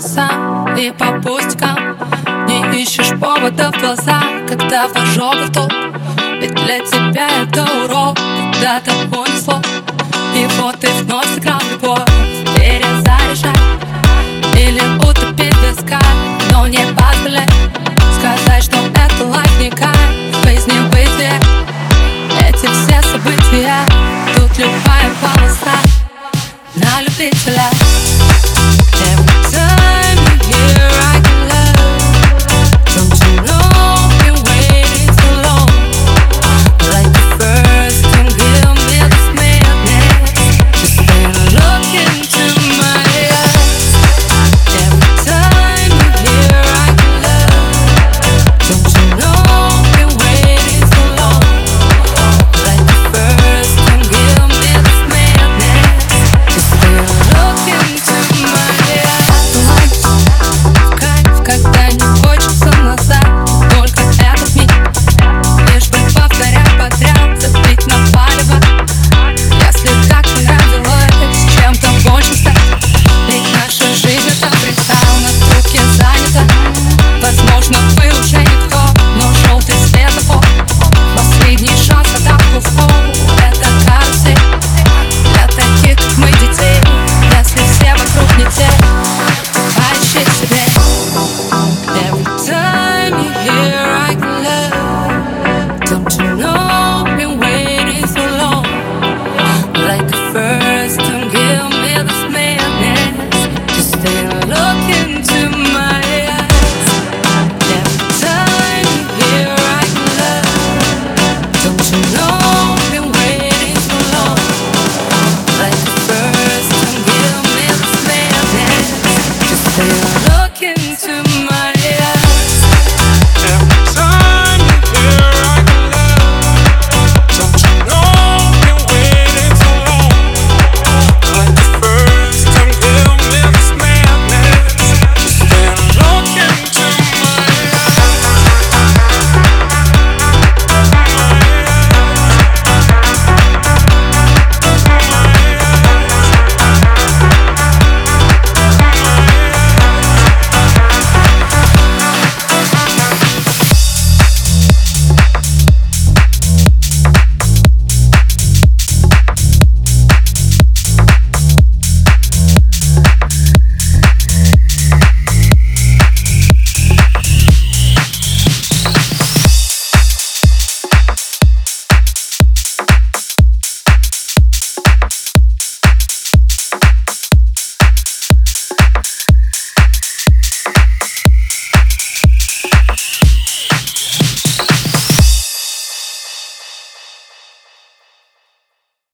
сам и по пустикам Не ищешь повода в глаза, когда в ожогах толк Ведь для тебя это урок, когда-то понесло И вот ты вновь сыграл